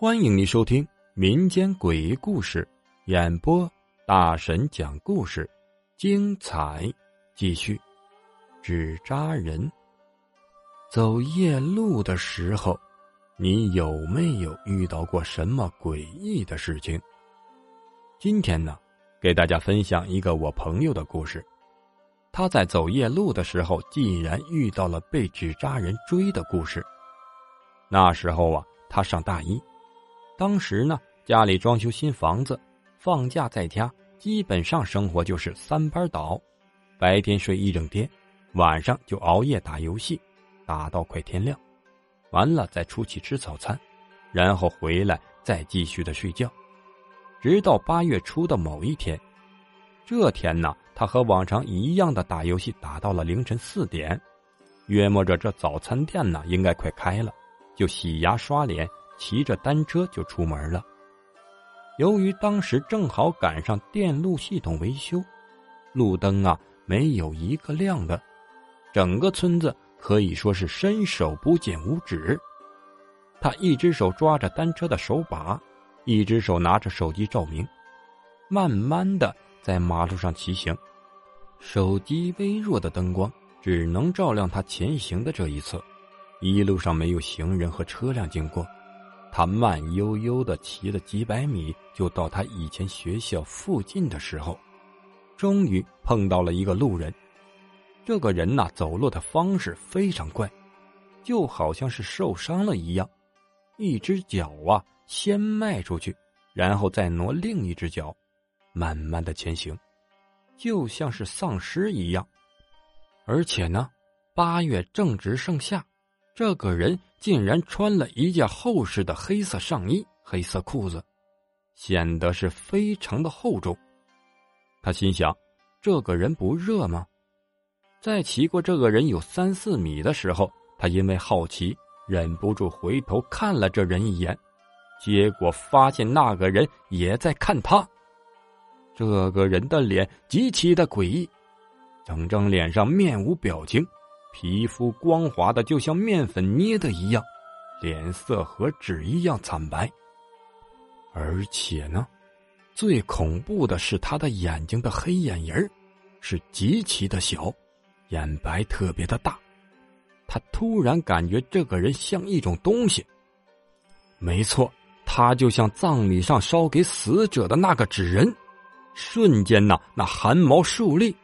欢迎你收听民间诡异故事演播，大神讲故事，精彩继续。纸扎人走夜路的时候，你有没有遇到过什么诡异的事情？今天呢，给大家分享一个我朋友的故事。他在走夜路的时候，竟然遇到了被纸扎人追的故事。那时候啊，他上大一。当时呢，家里装修新房子，放假在家，基本上生活就是三班倒，白天睡一整天，晚上就熬夜打游戏，打到快天亮，完了再出去吃早餐，然后回来再继续的睡觉，直到八月初的某一天，这天呢，他和往常一样的打游戏，打到了凌晨四点，约摸着这早餐店呢应该快开了，就洗牙刷脸。骑着单车就出门了。由于当时正好赶上电路系统维修，路灯啊没有一个亮的，整个村子可以说是伸手不见五指。他一只手抓着单车的手把，一只手拿着手机照明，慢慢的在马路上骑行。手机微弱的灯光只能照亮他前行的这一侧，一路上没有行人和车辆经过。他慢悠悠的骑了几百米，就到他以前学校附近的时候，终于碰到了一个路人。这个人呐，走路的方式非常怪，就好像是受伤了一样，一只脚啊先迈出去，然后再挪另一只脚，慢慢的前行，就像是丧尸一样。而且呢，八月正值盛夏。这个人竟然穿了一件厚实的黑色上衣、黑色裤子，显得是非常的厚重。他心想：这个人不热吗？在骑过这个人有三四米的时候，他因为好奇，忍不住回头看了这人一眼，结果发现那个人也在看他。这个人的脸极其的诡异，整张脸上面无表情。皮肤光滑的，就像面粉捏的一样，脸色和纸一样惨白。而且呢，最恐怖的是他的眼睛的黑眼仁是极其的小，眼白特别的大。他突然感觉这个人像一种东西，没错，他就像葬礼上烧给死者的那个纸人。瞬间呢，那汗毛竖立。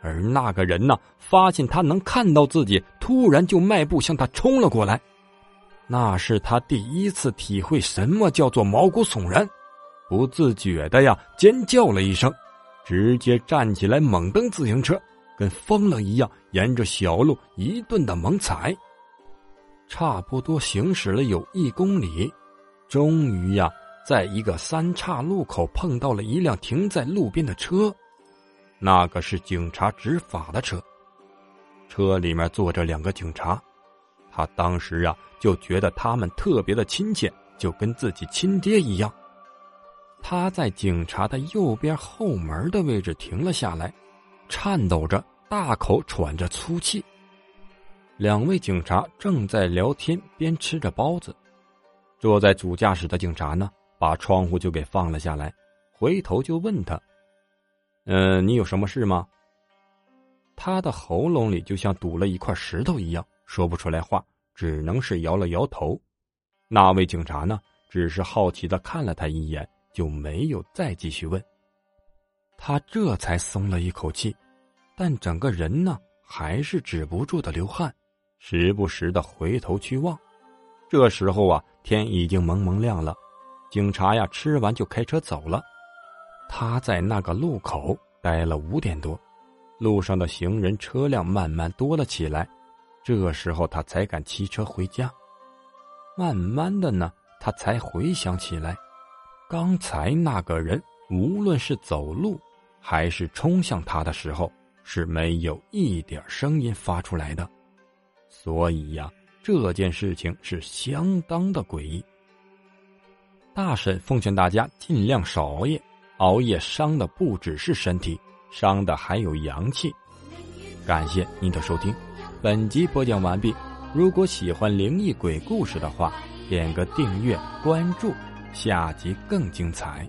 而那个人呢，发现他能看到自己，突然就迈步向他冲了过来。那是他第一次体会什么叫做毛骨悚然，不自觉的呀尖叫了一声，直接站起来猛蹬自行车，跟疯了一样沿着小路一顿的猛踩。差不多行驶了有一公里，终于呀，在一个三岔路口碰到了一辆停在路边的车。那个是警察执法的车，车里面坐着两个警察，他当时啊就觉得他们特别的亲切，就跟自己亲爹一样。他在警察的右边后门的位置停了下来，颤抖着，大口喘着粗气。两位警察正在聊天，边吃着包子。坐在主驾驶的警察呢，把窗户就给放了下来，回头就问他。嗯，你有什么事吗？他的喉咙里就像堵了一块石头一样，说不出来话，只能是摇了摇头。那位警察呢，只是好奇的看了他一眼，就没有再继续问。他这才松了一口气，但整个人呢，还是止不住的流汗，时不时的回头去望。这时候啊，天已经蒙蒙亮了，警察呀，吃完就开车走了。他在那个路口待了五点多，路上的行人车辆慢慢多了起来，这时候他才敢骑车回家。慢慢的呢，他才回想起来，刚才那个人无论是走路还是冲向他的时候，是没有一点声音发出来的，所以呀，这件事情是相当的诡异。大婶奉劝大家尽量少熬夜。熬夜伤的不只是身体，伤的还有阳气。感谢您的收听。本集播讲完毕。如果喜欢灵异鬼故事的话，点个订阅关注，下集更精彩。